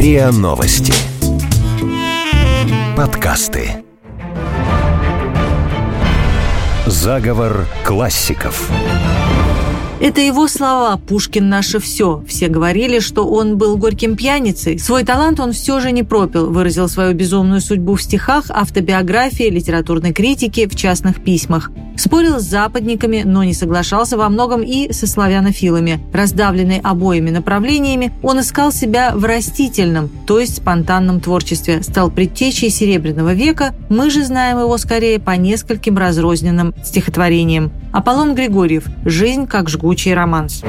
РИА Новости. Подкасты. Заговор классиков. Это его слова «Пушкин наше все». Все говорили, что он был горьким пьяницей. Свой талант он все же не пропил, выразил свою безумную судьбу в стихах, автобиографии, литературной критике, в частных письмах. Спорил с западниками, но не соглашался во многом и со славянофилами. Раздавленный обоими направлениями, он искал себя в растительном, то есть спонтанном творчестве, стал предтечей Серебряного века, мы же знаем его скорее по нескольким разрозненным стихотворениям. Аполлон Григорьев «Жизнь как жгучий романс».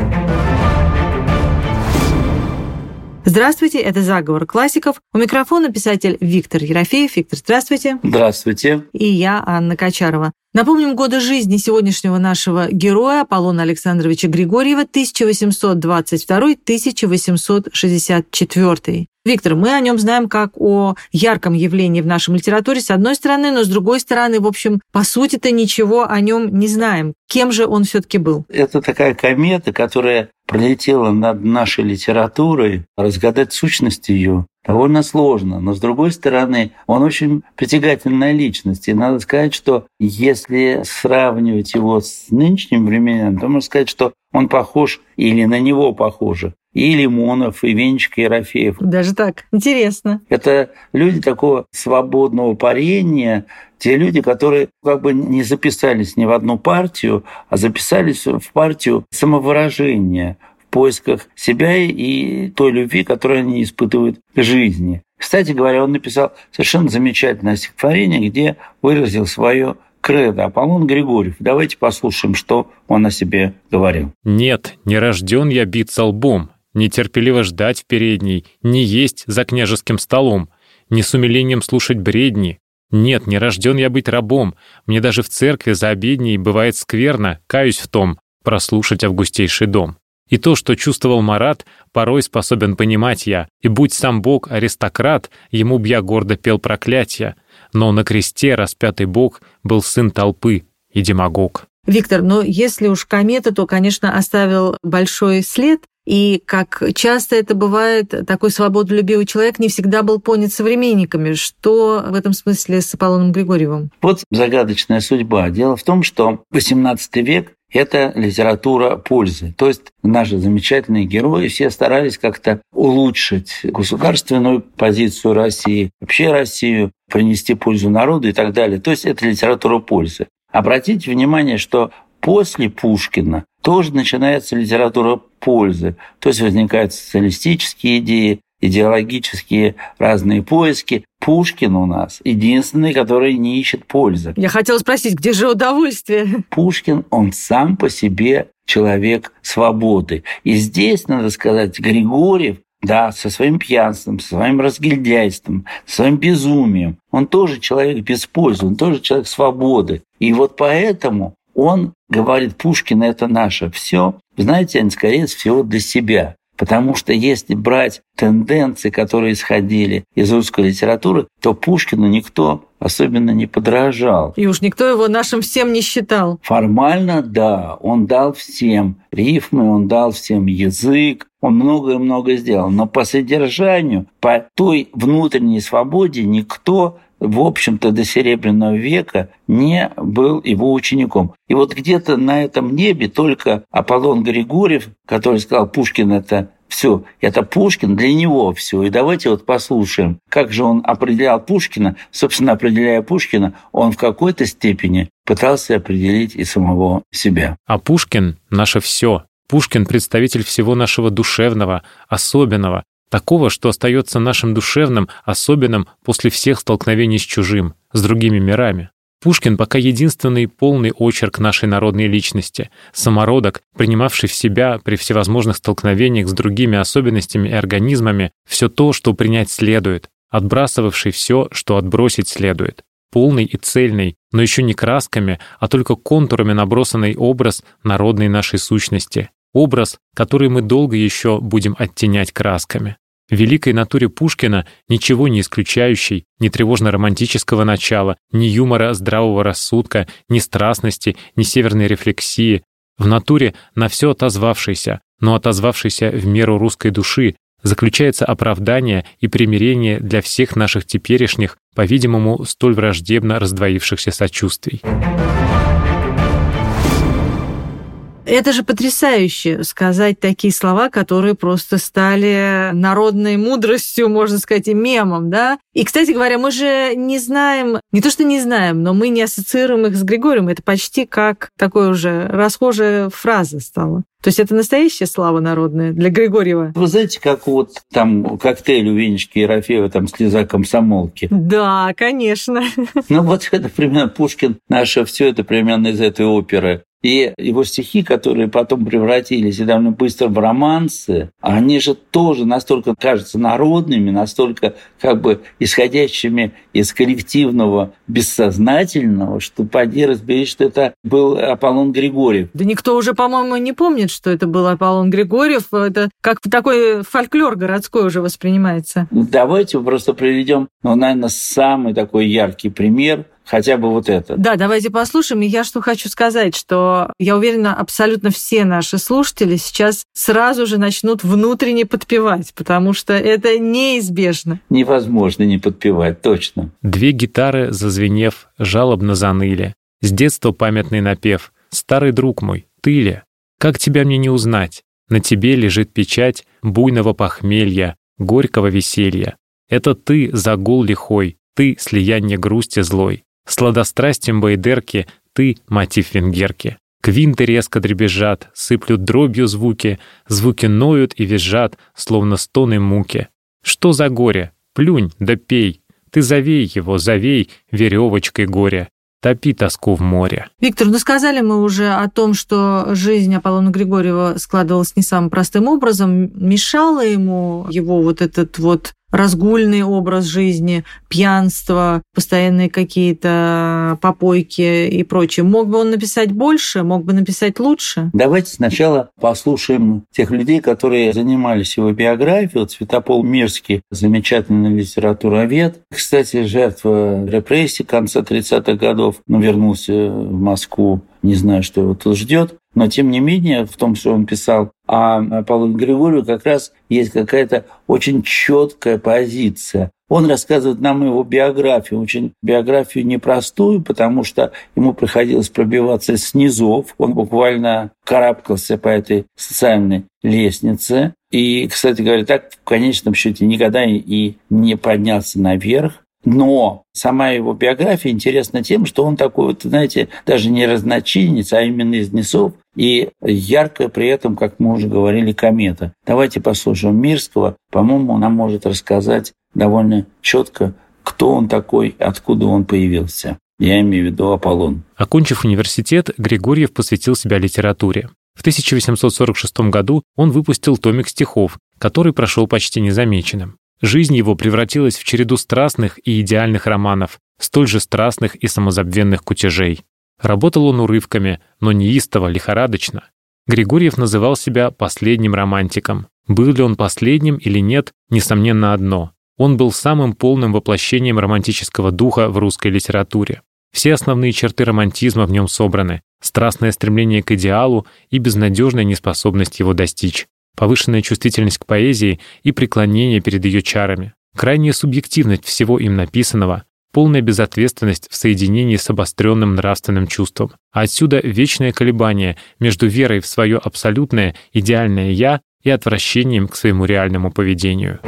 Здравствуйте, это «Заговор классиков». У микрофона писатель Виктор Ерофеев. Виктор, здравствуйте. Здравствуйте. И я, Анна Качарова. Напомним годы жизни сегодняшнего нашего героя Аполлона Александровича Григорьева 1822-1864. Виктор, мы о нем знаем как о ярком явлении в нашей литературе, с одной стороны, но с другой стороны, в общем, по сути-то ничего о нем не знаем. Кем же он все-таки был? Это такая комета, которая пролетела над нашей литературой. Разгадать сущность ее довольно сложно. Но, с другой стороны, он очень притягательная личность. И надо сказать, что если сравнивать его с нынешним временем, то можно сказать, что он похож или на него похоже и Лимонов, и Венчик Ерофеев. Даже так? Интересно. Это люди такого свободного парения, те люди, которые как бы не записались ни в одну партию, а записались в партию самовыражения, в поисках себя и той любви, которую они испытывают к жизни. Кстати говоря, он написал совершенно замечательное стихотворение, где выразил свое кредо Аполлон Григорьев. Давайте послушаем, что он о себе говорил. «Нет, не рожден я биться лбом, нетерпеливо ждать в передней, не есть за княжеским столом, не с умилением слушать бредни. Нет, не рожден я быть рабом, мне даже в церкви за обедней бывает скверно, каюсь в том, прослушать августейший дом. И то, что чувствовал Марат, порой способен понимать я, и будь сам Бог аристократ, ему б я гордо пел проклятия, но на кресте распятый Бог был сын толпы и демагог. Виктор, но если уж комета, то, конечно, оставил большой след, и как часто это бывает, такой свободолюбивый человек не всегда был понят современниками. Что в этом смысле с Аполлоном Григорьевым? Вот загадочная судьба. Дело в том, что XVIII век это литература пользы. То есть наши замечательные герои все старались как-то улучшить государственную позицию России, вообще Россию, принести пользу народу и так далее. То есть это литература пользы. Обратите внимание, что после Пушкина тоже начинается литература пользы. То есть возникают социалистические идеи, идеологические разные поиски. Пушкин у нас единственный, который не ищет пользы. Я хотела спросить, где же удовольствие? Пушкин, он сам по себе человек свободы. И здесь, надо сказать, Григорьев да, со своим пьянством, со своим разгильдяйством, со своим безумием. Он тоже человек без пользы, он тоже человек свободы. И вот поэтому он говорит, Пушкин – это наше все. Знаете, он, скорее всего, для себя. Потому что если брать тенденции, которые исходили из русской литературы, то Пушкину никто особенно не подражал. И уж никто его нашим всем не считал. Формально, да, он дал всем рифмы, он дал всем язык, он многое-многое сделал. Но по содержанию, по той внутренней свободе никто в общем-то, до Серебряного века не был его учеником. И вот где-то на этом небе только Аполлон Григорьев, который сказал, Пушкин это все, это Пушкин, для него все. И давайте вот послушаем, как же он определял Пушкина. Собственно, определяя Пушкина, он в какой-то степени пытался определить и самого себя. А Пушкин — наше все. Пушкин — представитель всего нашего душевного, особенного, такого, что остается нашим душевным, особенным после всех столкновений с чужим, с другими мирами. Пушкин пока единственный полный очерк нашей народной личности, самородок, принимавший в себя при всевозможных столкновениях с другими особенностями и организмами все то, что принять следует, отбрасывавший все, что отбросить следует. Полный и цельный, но еще не красками, а только контурами набросанный образ народной нашей сущности. Образ, который мы долго еще будем оттенять красками великой натуре Пушкина, ничего не исключающей, ни тревожно-романтического начала, ни юмора здравого рассудка, ни страстности, ни северной рефлексии, в натуре на все отозвавшейся, но отозвавшейся в меру русской души, заключается оправдание и примирение для всех наших теперешних, по-видимому, столь враждебно раздвоившихся сочувствий. Это же потрясающе сказать такие слова, которые просто стали народной мудростью, можно сказать, и мемом, да? И, кстати говоря, мы же не знаем, не то что не знаем, но мы не ассоциируем их с Григорием. Это почти как такой уже расхожая фраза стала. То есть это настоящая слава народная для Григорьева. Вы знаете, как вот там коктейль у Венечки Ерофеева, там слеза комсомолки. Да, конечно. Ну вот это примерно Пушкин, наше все это примерно из этой оперы. И его стихи, которые потом превратились и довольно быстро в романсы, они же тоже настолько кажутся народными, настолько как бы исходящими из коллективного бессознательного, что поди разбери, что это был Аполлон Григорьев. Да никто уже, по-моему, не помнит, что это был Аполлон Григорьев. Это как такой фольклор городской уже воспринимается. Давайте просто приведем, ну, наверное, самый такой яркий пример хотя бы вот это. Да, давайте послушаем. И я что хочу сказать, что я уверена, абсолютно все наши слушатели сейчас сразу же начнут внутренне подпевать, потому что это неизбежно. Невозможно не подпевать, точно. Две гитары, зазвенев, жалобно заныли. С детства памятный напев. «Старый друг мой, ты ли? Как тебя мне не узнать? На тебе лежит печать буйного похмелья, горького веселья. Это ты загул лихой, ты слияние грусти злой. Сладострастием байдерки ты — мотив венгерки. Квинты резко дребезжат, сыплют дробью звуки, звуки ноют и визжат, словно стоны муки. Что за горе? Плюнь, да пей. Ты завей его, завей веревочкой горя. Топи тоску в море. Виктор, ну сказали мы уже о том, что жизнь Аполлона Григорьева складывалась не самым простым образом. Мешало ему его вот этот вот разгульный образ жизни, пьянство, постоянные какие-то попойки и прочее. Мог бы он написать больше, мог бы написать лучше? Давайте сначала послушаем тех людей, которые занимались его биографией. Вот Святопол Мирский, замечательный литературовед. Кстати, жертва репрессий конца 30-х годов, но вернулся в Москву не знаю, что его тут ждет. Но, тем не менее, в том, что он писал о Аполлоне Григорию, как раз есть какая-то очень четкая позиция. Он рассказывает нам его биографию, очень биографию непростую, потому что ему приходилось пробиваться с низов. Он буквально карабкался по этой социальной лестнице. И, кстати говоря, так в конечном счете никогда и не поднялся наверх. Но сама его биография интересна тем, что он такой вот, знаете, даже не разночинец, а именно из несов, и яркая при этом, как мы уже говорили, комета. Давайте послушаем Мирского. По-моему, нам может рассказать довольно четко, кто он такой, откуда он появился. Я имею в виду Аполлон. Окончив университет, Григорьев посвятил себя литературе. В 1846 году он выпустил томик стихов, который прошел почти незамеченным. Жизнь его превратилась в череду страстных и идеальных романов, столь же страстных и самозабвенных кутежей. Работал он урывками, но неистово, лихорадочно. Григорьев называл себя последним романтиком. Был ли он последним или нет, несомненно одно. Он был самым полным воплощением романтического духа в русской литературе. Все основные черты романтизма в нем собраны. Страстное стремление к идеалу и безнадежная неспособность его достичь повышенная чувствительность к поэзии и преклонение перед ее чарами, крайняя субъективность всего им написанного, полная безответственность в соединении с обостренным нравственным чувством. А отсюда вечное колебание между верой в свое абсолютное, идеальное «я» и отвращением к своему реальному поведению.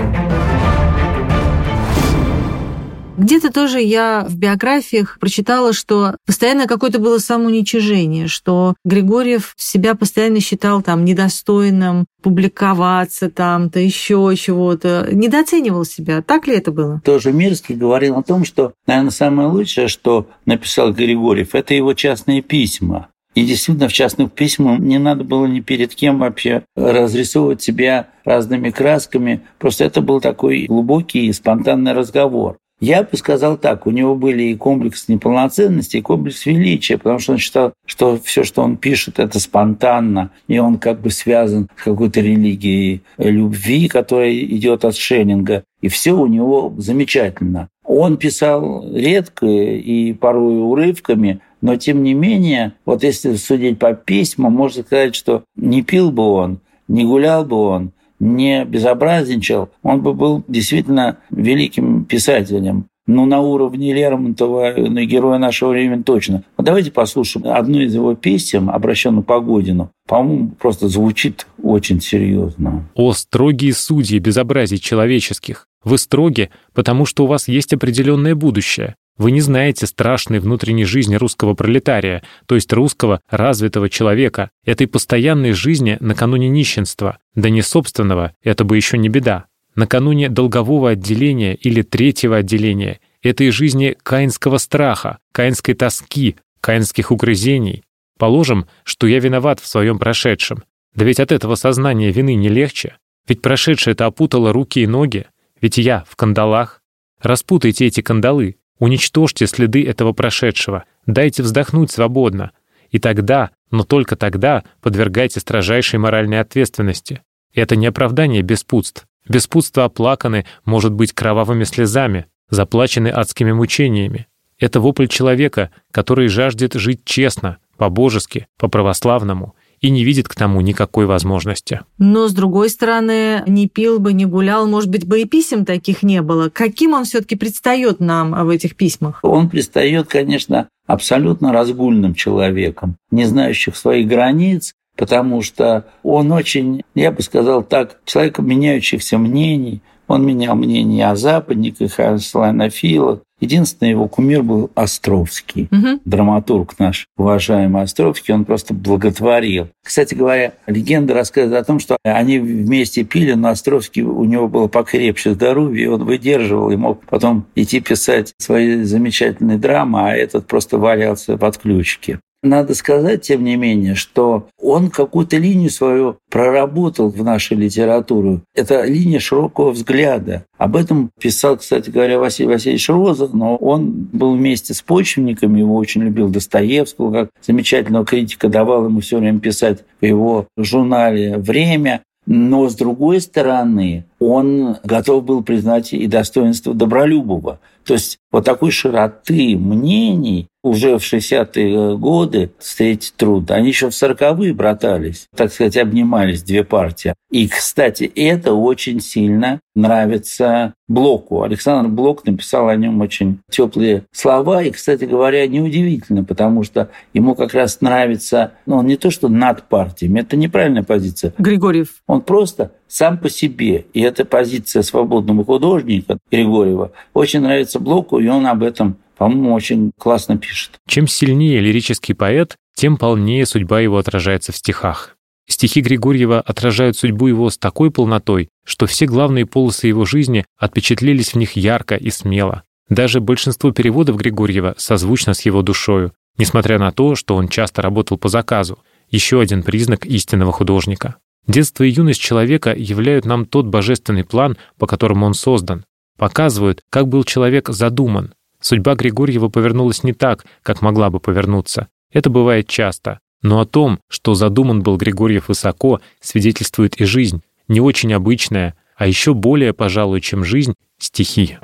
Где-то тоже я в биографиях прочитала, что постоянно какое-то было самоуничижение, что Григорьев себя постоянно считал там недостойным публиковаться там-то, еще чего-то, недооценивал себя. Так ли это было? Тоже Мирский говорил о том, что, наверное, самое лучшее, что написал Григорьев, это его частные письма. И действительно, в частных письмах не надо было ни перед кем вообще разрисовывать себя разными красками. Просто это был такой глубокий и спонтанный разговор. Я бы сказал так, у него были и комплекс неполноценности, и комплекс величия, потому что он считал, что все, что он пишет, это спонтанно, и он как бы связан с какой-то религией любви, которая идет от Шеннинга, и все у него замечательно. Он писал редко и порой урывками, но тем не менее, вот если судить по письмам, можно сказать, что не пил бы он, не гулял бы он, не безобразничал, он бы был действительно великим писателем. Ну, на уровне Лермонтова, на героя нашего времени точно. Давайте послушаем одну из его песен, обращенную по Годину. По-моему, просто звучит очень серьезно. «О, строгие судьи безобразий человеческих! Вы строги, потому что у вас есть определенное будущее. Вы не знаете страшной внутренней жизни русского пролетария, то есть русского развитого человека, этой постоянной жизни накануне нищенства, да не собственного, это бы еще не беда накануне долгового отделения или третьего отделения, этой жизни каинского страха, каинской тоски, каинских угрызений. Положим, что я виноват в своем прошедшем. Да ведь от этого сознания вины не легче. Ведь прошедшее это опутало руки и ноги. Ведь я в кандалах. Распутайте эти кандалы, уничтожьте следы этого прошедшего, дайте вздохнуть свободно. И тогда, но только тогда, подвергайте строжайшей моральной ответственности. Это не оправдание беспутств, Беспутство оплаканы, может быть, кровавыми слезами, заплачены адскими мучениями. Это вопль человека, который жаждет жить честно, по-божески, по-православному и не видит к тому никакой возможности. Но, с другой стороны, не пил бы, не гулял, может быть, бы и писем таких не было. Каким он все таки предстает нам в этих письмах? Он предстает, конечно, абсолютно разгульным человеком, не знающих своих границ, потому что он очень, я бы сказал так, человек меняющихся мнений. Он менял мнение о западниках, о славянофилах. Единственный его кумир был Островский, угу. драматург наш, уважаемый Островский, он просто благотворил. Кстати говоря, легенда рассказывает о том, что они вместе пили, но Островский, у него было покрепче здоровье, и он выдерживал и мог потом идти писать свои замечательные драмы, а этот просто валялся под ключики. Надо сказать, тем не менее, что он какую-то линию свою проработал в нашей литературе. Это линия широкого взгляда. Об этом писал, кстати говоря, Василий Васильевич Роза, но он был вместе с почвенниками, его очень любил Достоевского, как замечательного критика, давал ему все время писать в его журнале «Время». Но, с другой стороны, он готов был признать и достоинство Добролюбова. То есть вот такой широты мнений уже в 60-е годы встретить трудно. Они еще в 40-е братались, так сказать, обнимались две партии. И, кстати, это очень сильно нравится Блоку. Александр Блок написал о нем очень теплые слова. И, кстати говоря, неудивительно, потому что ему как раз нравится, ну, он не то, что над партиями, это неправильная позиция. Григорьев. Он просто сам по себе. И эта позиция свободного художника Григорьева очень нравится Блоку, и он об этом, по-моему, очень классно пишет. Чем сильнее лирический поэт, тем полнее судьба его отражается в стихах. Стихи Григорьева отражают судьбу его с такой полнотой, что все главные полосы его жизни отпечатлелись в них ярко и смело. Даже большинство переводов Григорьева созвучно с его душою, несмотря на то, что он часто работал по заказу. Еще один признак истинного художника. Детство и юность человека являют нам тот божественный план, по которому он создан, показывают, как был человек задуман. Судьба Григорьева повернулась не так, как могла бы повернуться. Это бывает часто. Но о том, что задуман был Григорьев высоко, свидетельствует и жизнь, не очень обычная, а еще более, пожалуй, чем жизнь, стихи.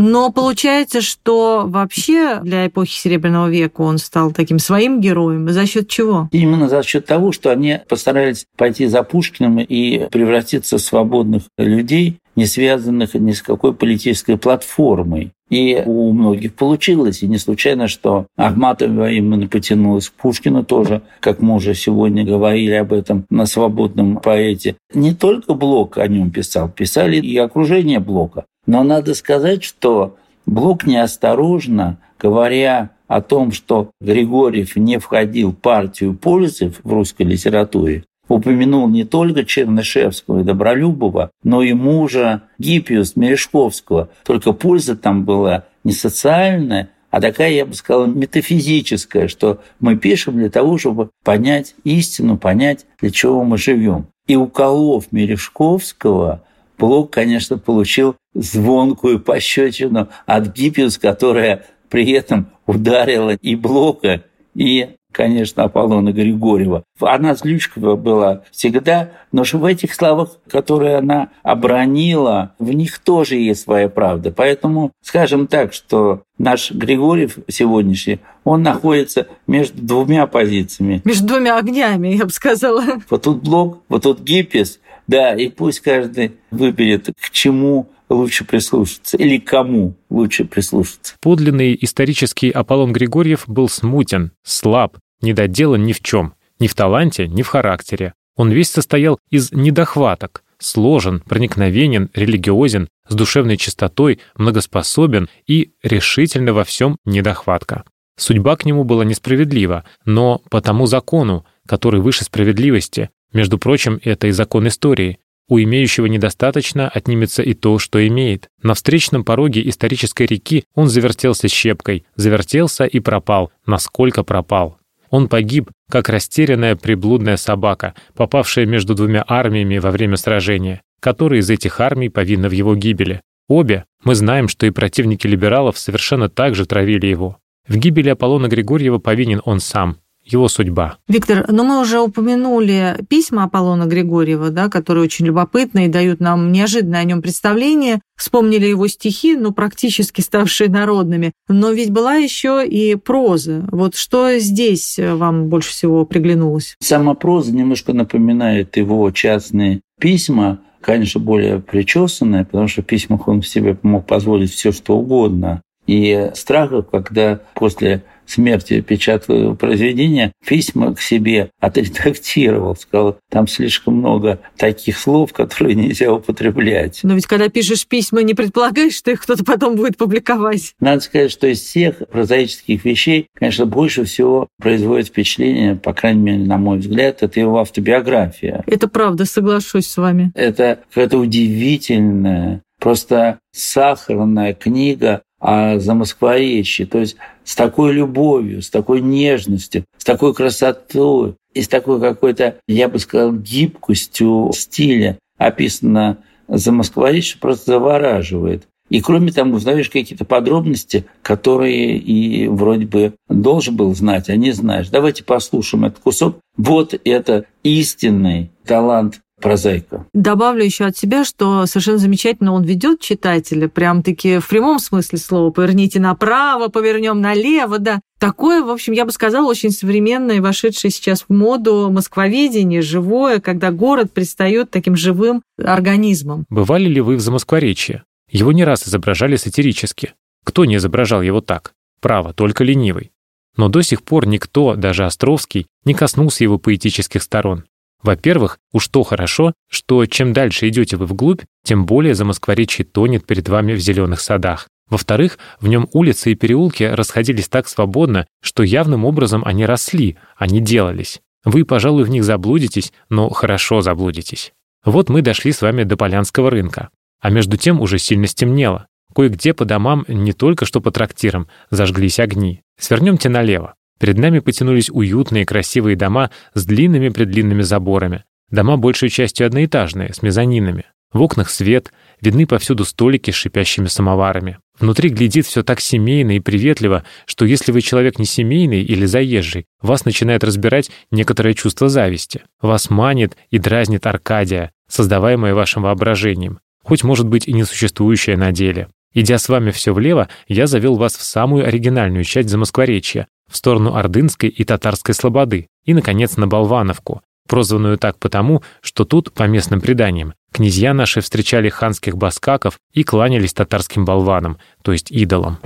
Но получается, что вообще для эпохи Серебряного века он стал таким своим героем. За счет чего? Именно за счет того, что они постарались пойти за Пушкиным и превратиться в свободных людей, не связанных ни с какой политической платформой. И у многих получилось. И не случайно, что Ахматова именно потянулась к Пушкину тоже, как мы уже сегодня говорили об этом на свободном поэте. Не только Блок о нем писал, писали и окружение Блока. Но надо сказать, что Блок неосторожно, говоря о том, что Григорьев не входил в партию пользы в русской литературе, упомянул не только Чернышевского и Добролюбова, но и мужа Гиппиус Мережковского. Только польза там была не социальная, а такая, я бы сказал, метафизическая, что мы пишем для того, чтобы понять истину, понять, для чего мы живем. И уколов Мережковского, Блок, конечно, получил звонкую пощечину от Гиппиус, которая при этом ударила и Блока, и конечно, Аполлона Григорьева. Она злючка была всегда, но в этих словах, которые она обронила, в них тоже есть своя правда. Поэтому скажем так, что наш Григорьев сегодняшний, он находится между двумя позициями. Между двумя огнями, я бы сказала. Вот тут блок, вот тут гиппис, да, и пусть каждый выберет, к чему лучше прислушаться или кому лучше прислушаться. Подлинный исторический Аполлон Григорьев был смутен, слаб, недоделан ни в чем, ни в таланте, ни в характере. Он весь состоял из недохваток, сложен, проникновенен, религиозен, с душевной чистотой, многоспособен и решительно во всем недохватка. Судьба к нему была несправедлива, но по тому закону, который выше справедливости, между прочим, это и закон истории, у имеющего недостаточно отнимется и то, что имеет. На встречном пороге исторической реки он завертелся щепкой, завертелся и пропал, насколько пропал. Он погиб, как растерянная приблудная собака, попавшая между двумя армиями во время сражения, которая из этих армий повинна в его гибели. Обе, мы знаем, что и противники либералов совершенно так же травили его. В гибели Аполлона Григорьева повинен он сам, его судьба. Виктор, но ну мы уже упомянули письма Аполлона Григорьева, да, которые очень любопытны и дают нам неожиданное о нем представление. Вспомнили его стихи, ну, практически ставшие народными. Но ведь была еще и проза. Вот что здесь вам больше всего приглянулось? Сама проза немножко напоминает его частные письма, конечно, более причесанная, потому что в письмах он себе мог позволить все, что угодно. И страхов, когда после смерти печатал произведение, письма к себе отредактировал, сказал, там слишком много таких слов, которые нельзя употреблять. Но ведь когда пишешь письма, не предполагаешь, что их кто-то потом будет публиковать. Надо сказать, что из всех прозаических вещей, конечно, больше всего производит впечатление, по крайней мере, на мой взгляд, это его автобиография. Это правда, соглашусь с вами. Это какая-то удивительная, просто сахарная книга о замоскворечье. То есть с такой любовью, с такой нежностью, с такой красотой и с такой какой-то, я бы сказал, гибкостью стиля описано замоскворечье, просто завораживает. И кроме того, узнаешь какие-то подробности, которые и вроде бы должен был знать, а не знаешь. Давайте послушаем этот кусок. Вот это истинный талант прозаика. Добавлю еще от себя, что совершенно замечательно он ведет читателя, прям-таки в прямом смысле слова. Поверните направо, повернем налево, да. Такое, в общем, я бы сказала, очень современное, вошедшее сейчас в моду москвоведение, живое, когда город предстает таким живым организмом. Бывали ли вы в Замоскворечье? Его не раз изображали сатирически. Кто не изображал его так? Право, только ленивый. Но до сих пор никто, даже Островский, не коснулся его поэтических сторон. Во-первых, уж то хорошо, что чем дальше идете вы вглубь, тем более Замоскворечье тонет перед вами в зеленых садах. Во-вторых, в нем улицы и переулки расходились так свободно, что явным образом они росли, а не делались. Вы, пожалуй, в них заблудитесь, но хорошо заблудитесь. Вот мы дошли с вами до Полянского рынка. А между тем уже сильно стемнело. Кое-где по домам, не только что по трактирам, зажглись огни. Свернемте налево. Перед нами потянулись уютные красивые дома с длинными-предлинными заборами. Дома большей частью одноэтажные, с мезонинами. В окнах свет, видны повсюду столики с шипящими самоварами. Внутри глядит все так семейно и приветливо, что если вы человек не семейный или заезжий, вас начинает разбирать некоторое чувство зависти. Вас манит и дразнит Аркадия, создаваемая вашим воображением, хоть, может быть, и несуществующая на деле. Идя с вами все влево, я завел вас в самую оригинальную часть Замоскворечья, в сторону Ордынской и Татарской Слободы, и, наконец, на Болвановку, прозванную так потому, что тут, по местным преданиям, князья наши встречали ханских баскаков и кланялись татарским болванам, то есть идолам.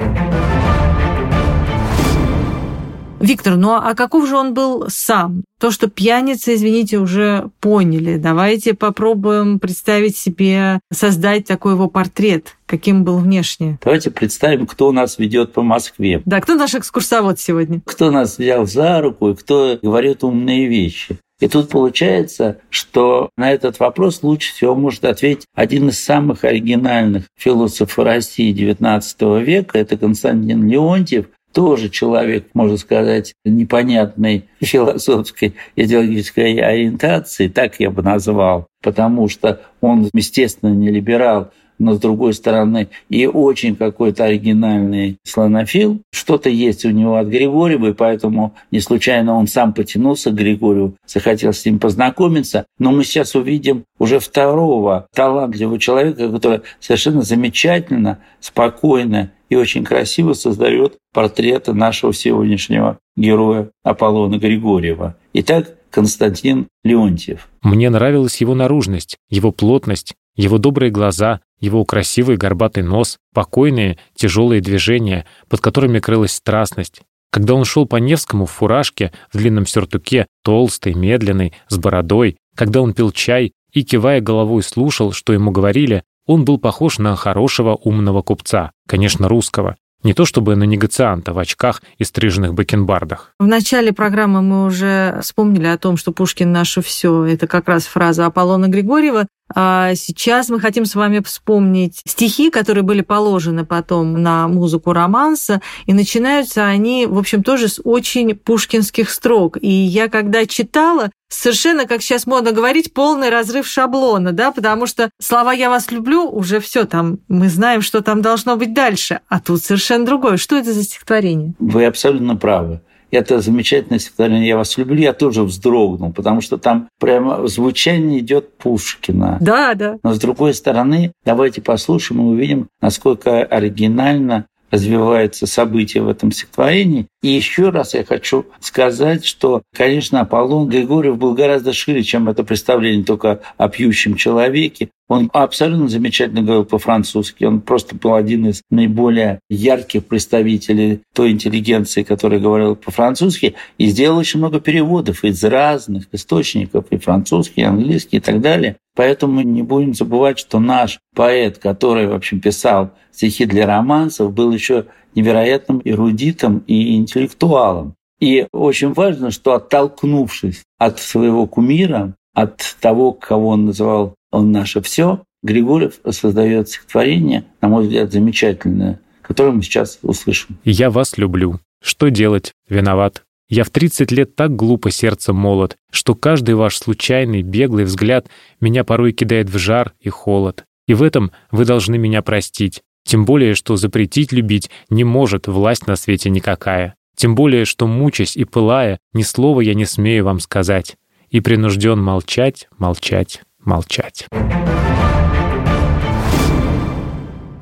Виктор, ну а каков же он был сам? То, что пьяница, извините, уже поняли. Давайте попробуем представить себе, создать такой его портрет, каким был внешне. Давайте представим, кто нас ведет по Москве. Да, кто наш экскурсовод сегодня? Кто нас взял за руку и кто говорит умные вещи. И тут получается, что на этот вопрос лучше всего может ответить один из самых оригинальных философов России XIX века, это Константин Леонтьев, тоже человек, можно сказать, непонятной философской идеологической ориентации, так я бы назвал, потому что он, естественно, не либерал, но с другой стороны и очень какой-то оригинальный слонофил. Что-то есть у него от Григорьева, и поэтому не случайно он сам потянулся к Григорию, захотел с ним познакомиться. Но мы сейчас увидим уже второго талантливого человека, который совершенно замечательно, спокойно и очень красиво создает портреты нашего сегодняшнего героя Аполлона Григорьева. Итак, Константин Леонтьев. Мне нравилась его наружность, его плотность, его добрые глаза, его красивый горбатый нос, покойные, тяжелые движения, под которыми крылась страстность. Когда он шел по Невскому в фуражке, в длинном сюртуке, толстый, медленный, с бородой, когда он пил чай и, кивая головой, слушал, что ему говорили, он был похож на хорошего умного купца, конечно, русского, не то чтобы на негацианта в очках и стриженных бакенбардах. В начале программы мы уже вспомнили о том, что Пушкин наше все. Это как раз фраза Аполлона Григорьева. А сейчас мы хотим с вами вспомнить стихи, которые были положены потом на музыку романса, и начинаются они, в общем, тоже с очень пушкинских строк. И я когда читала, совершенно, как сейчас модно говорить, полный разрыв шаблона, да, потому что слова «я вас люблю» уже все там, мы знаем, что там должно быть дальше, а тут совершенно другое. Что это за стихотворение? Вы абсолютно правы это замечательное стихотворение «Я вас люблю», я тоже вздрогнул, потому что там прямо звучание идет Пушкина. Да, да. Но с другой стороны, давайте послушаем и увидим, насколько оригинально развиваются события в этом стихотворении. И еще раз я хочу сказать, что, конечно, Аполлон Григорьев был гораздо шире, чем это представление только о пьющем человеке. Он абсолютно замечательно говорил по-французски. Он просто был один из наиболее ярких представителей той интеллигенции, которая говорила по-французски, и сделал очень много переводов из разных источников, и французский, и английский, и так далее. Поэтому не будем забывать, что наш поэт, который, в общем, писал стихи для романсов, был еще невероятным эрудитом и интеллектуалом. И очень важно, что оттолкнувшись от своего кумира, от того, кого он называл «он наше все», Григорьев создает стихотворение, на мой взгляд, замечательное, которое мы сейчас услышим. «Я вас люблю. Что делать? Виноват. Я в 30 лет так глупо сердцем молод, что каждый ваш случайный, беглый взгляд меня порой кидает в жар и холод. И в этом вы должны меня простить. Тем более, что запретить любить не может власть на свете никакая. Тем более, что, мучаясь и пылая, ни слова я не смею вам сказать. И принужден молчать, молчать, молчать.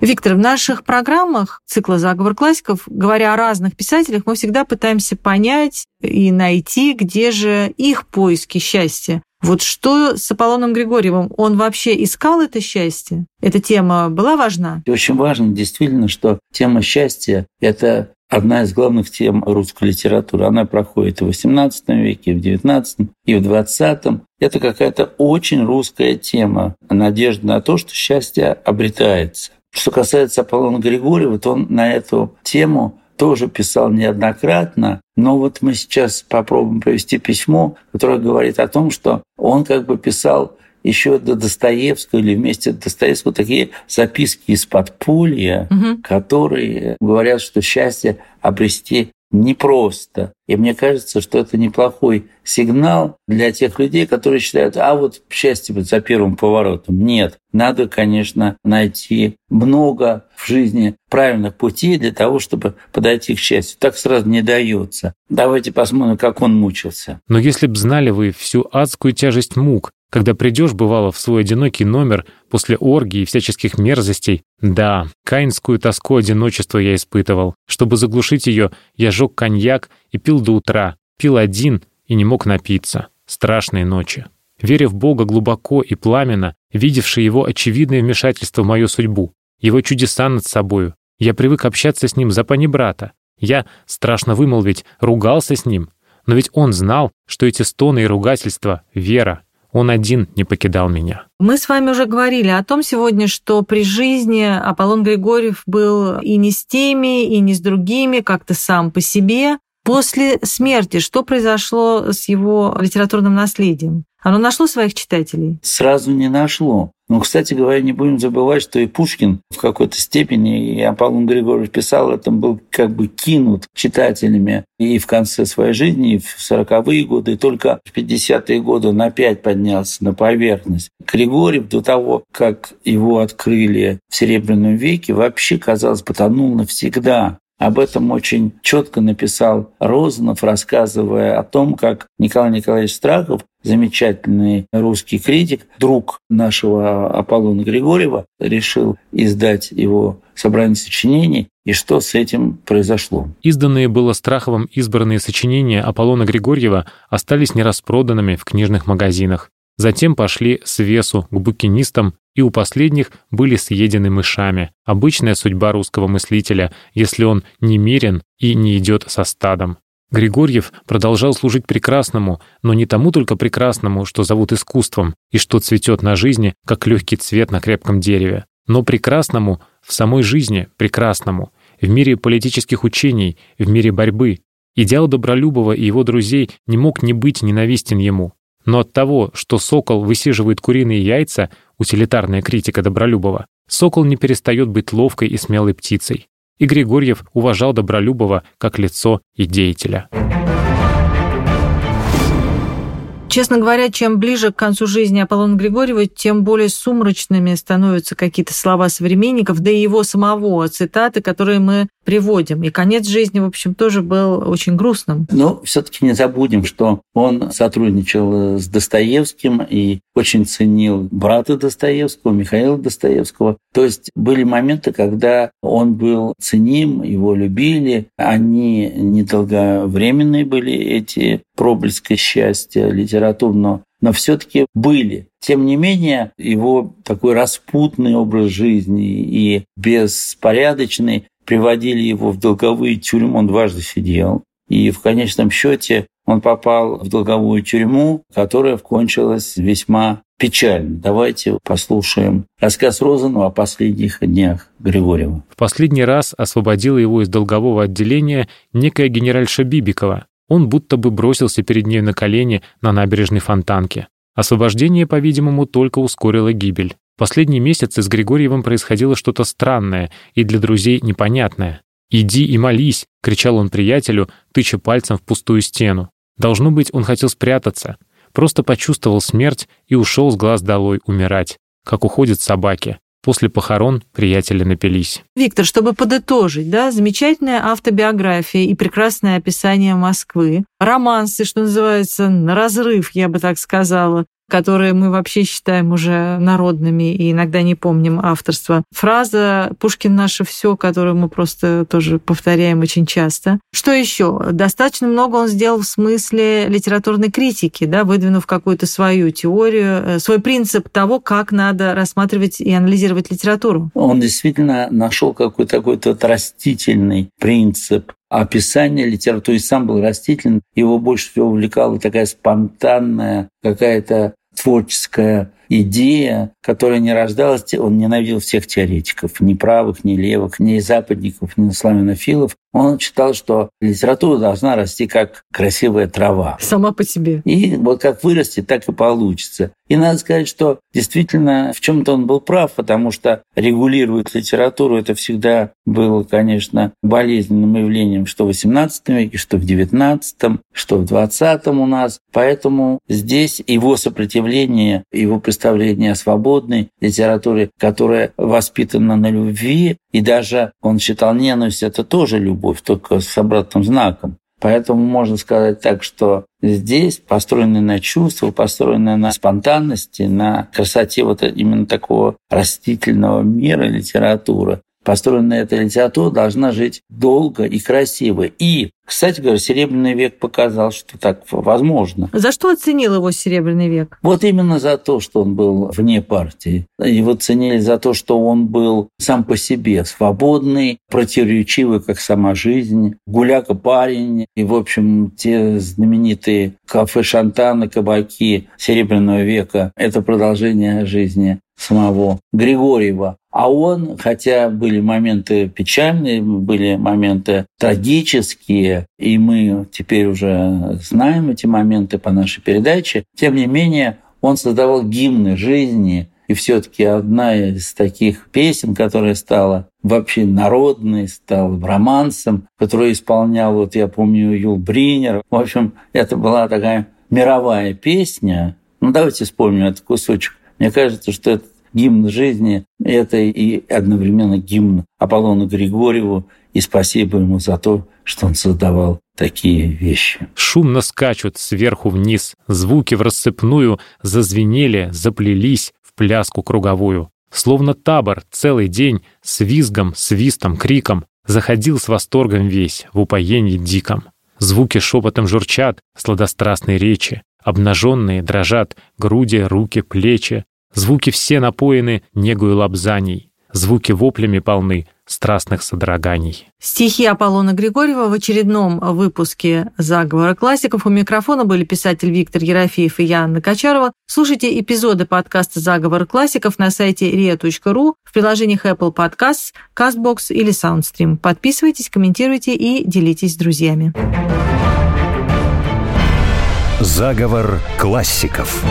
Виктор, в наших программах цикла «Заговор классиков», говоря о разных писателях, мы всегда пытаемся понять и найти, где же их поиски счастья. Вот что с Аполлоном Григорьевым? Он вообще искал это счастье? Эта тема была важна? Очень важно действительно, что тема счастья – это одна из главных тем русской литературы. Она проходит и в XVIII веке, и в XIX, и в XX. Это какая-то очень русская тема. Надежда на то, что счастье обретается. Что касается Аполлона Григорьева, то он на эту тему тоже писал неоднократно, но вот мы сейчас попробуем провести письмо, которое говорит о том, что он как бы писал еще до Достоевского или вместе с Достоевского такие записки из подполья, угу. которые говорят, что счастье обрести непросто. И мне кажется, что это неплохой сигнал для тех людей, которые считают, а вот счастье будет за первым поворотом. Нет, надо, конечно, найти много в жизни правильных путей для того, чтобы подойти к счастью. Так сразу не дается. Давайте посмотрим, как он мучился. Но если б знали вы всю адскую тяжесть мук, когда придешь, бывало, в свой одинокий номер после оргии и всяческих мерзостей, да, каинскую тоску одиночества я испытывал. Чтобы заглушить ее, я жег коньяк и пил до утра, пил один и не мог напиться. Страшные ночи. Веря в Бога глубоко и пламенно, видевший его очевидное вмешательство в мою судьбу, его чудеса над собою, я привык общаться с ним за панибрата. Я, страшно вымолвить, ругался с ним, но ведь он знал, что эти стоны и ругательства — вера, он один не покидал меня. Мы с вами уже говорили о том сегодня, что при жизни Аполлон Григорьев был и не с теми, и не с другими, как-то сам по себе. После смерти что произошло с его литературным наследием? Оно нашло своих читателей? Сразу не нашло. Но, кстати говоря, не будем забывать, что и Пушкин в какой-то степени, и Аполлон Григорьевич писал, это был как бы кинут читателями и в конце своей жизни, и в 40-е годы, и только в 50-е годы он опять поднялся на поверхность. Григорьев до того, как его открыли в Серебряном веке, вообще, казалось, потонул навсегда. Об этом очень четко написал Розанов, рассказывая о том, как Николай Николаевич Страхов, замечательный русский критик, друг нашего Аполлона Григорьева, решил издать его собрание сочинений, и что с этим произошло. Изданные было Страховым избранные сочинения Аполлона Григорьева остались нераспроданными в книжных магазинах. Затем пошли с весу к букинистам, и у последних были съедены мышами. Обычная судьба русского мыслителя, если он не мирен и не идет со стадом. Григорьев продолжал служить прекрасному, но не тому только прекрасному, что зовут искусством, и что цветет на жизни, как легкий цвет на крепком дереве, но прекрасному в самой жизни, прекрасному, в мире политических учений, в мире борьбы. Идеал Добролюбова и его друзей не мог не быть ненавистен ему. Но от того, что сокол высиживает куриные яйца, утилитарная критика Добролюбова, сокол не перестает быть ловкой и смелой птицей. И Григорьев уважал Добролюбова как лицо и деятеля. Честно говоря, чем ближе к концу жизни Аполлона Григорьева, тем более сумрачными становятся какие-то слова современников, да и его самого, цитаты, которые мы приводим. И конец жизни, в общем, тоже был очень грустным. Но все-таки не забудем, что он сотрудничал с Достоевским и очень ценил брата Достоевского, Михаила Достоевского. То есть были моменты, когда он был ценим, его любили. Они недолговременные были, эти проблески счастья литературного но все-таки были. Тем не менее, его такой распутный образ жизни и беспорядочный приводили его в долговые тюрьмы, он дважды сидел. И в конечном счете он попал в долговую тюрьму, которая кончилась весьма печально. Давайте послушаем рассказ Розанова о последних днях Григорьева. В последний раз освободила его из долгового отделения некая генеральша Бибикова. Он будто бы бросился перед ней на колени на набережной Фонтанке. Освобождение, по-видимому, только ускорило гибель. Последние месяцы с Григорьевым происходило что-то странное и для друзей непонятное. «Иди и молись!» — кричал он приятелю, тыча пальцем в пустую стену. Должно быть, он хотел спрятаться. Просто почувствовал смерть и ушел с глаз долой умирать, как уходят собаки. После похорон приятели напились. Виктор, чтобы подытожить, да, замечательная автобиография и прекрасное описание Москвы, романсы, что называется, на разрыв, я бы так сказала, которые мы вообще считаем уже народными и иногда не помним авторства. Фраза «Пушкин наше все», которую мы просто тоже повторяем очень часто. Что еще? Достаточно много он сделал в смысле литературной критики, да, выдвинув какую-то свою теорию, э, свой принцип того, как надо рассматривать и анализировать литературу. Он действительно нашел какой-то такой тот растительный принцип описание литературы, и сам был растителен, его больше всего увлекала такая спонтанная какая-то творческая идея, которая не рождалась, он ненавидел всех теоретиков, ни правых, ни левых, ни западников, ни славянофилов. Он считал, что литература должна расти как красивая трава. Сама по себе. И вот как вырастет, так и получится. И надо сказать, что действительно в чем-то он был прав, потому что регулировать литературу это всегда было, конечно, болезненным явлением, что в XVIII веке, что в XIX, что в XX у нас. Поэтому здесь его сопротивление, его представление о свободной литературе, которая воспитана на любви, и даже он считал ненависть это тоже любовь, только с обратным знаком. Поэтому можно сказать так, что здесь построенные на чувствах, построенные на спонтанности, на красоте вот именно такого растительного мира литературы, построенная эта литература должна жить долго и красиво. И кстати говоря, Серебряный век показал, что так возможно. За что оценил его Серебряный век? Вот именно за то, что он был вне партии. Его ценили за то, что он был сам по себе свободный, противоречивый, как сама жизнь, гуляка парень. И, в общем, те знаменитые кафе Шантана, кабаки Серебряного века – это продолжение жизни самого Григорьева. А он, хотя были моменты печальные, были моменты трагические, и мы теперь уже знаем эти моменты по нашей передаче, тем не менее он создавал гимны жизни И все-таки одна из таких песен, которая стала вообще народной, стала романсом, которую исполнял, вот я помню, Юл Бринер. В общем, это была такая мировая песня. Ну, давайте вспомним этот кусочек. Мне кажется, что это гимн жизни – это и одновременно гимн Аполлону Григорьеву, и спасибо ему за то, что он создавал такие вещи. Шумно скачут сверху вниз, звуки в рассыпную зазвенели, заплелись в пляску круговую. Словно табор целый день с визгом, свистом, криком заходил с восторгом весь в упоении диком. Звуки шепотом журчат, сладострастной речи, обнаженные дрожат груди, руки, плечи, Звуки все напоены негою лапзаний, звуки воплями полны страстных содроганий. Стихи Аполлона Григорьева в очередном выпуске «Заговора классиков». У микрофона были писатель Виктор Ерофеев и я, Анна Качарова. Слушайте эпизоды подкаста «Заговор классиков» на сайте ria.ru, в приложениях Apple Podcasts, CastBox или SoundStream. Подписывайтесь, комментируйте и делитесь с друзьями. Заговор классиков.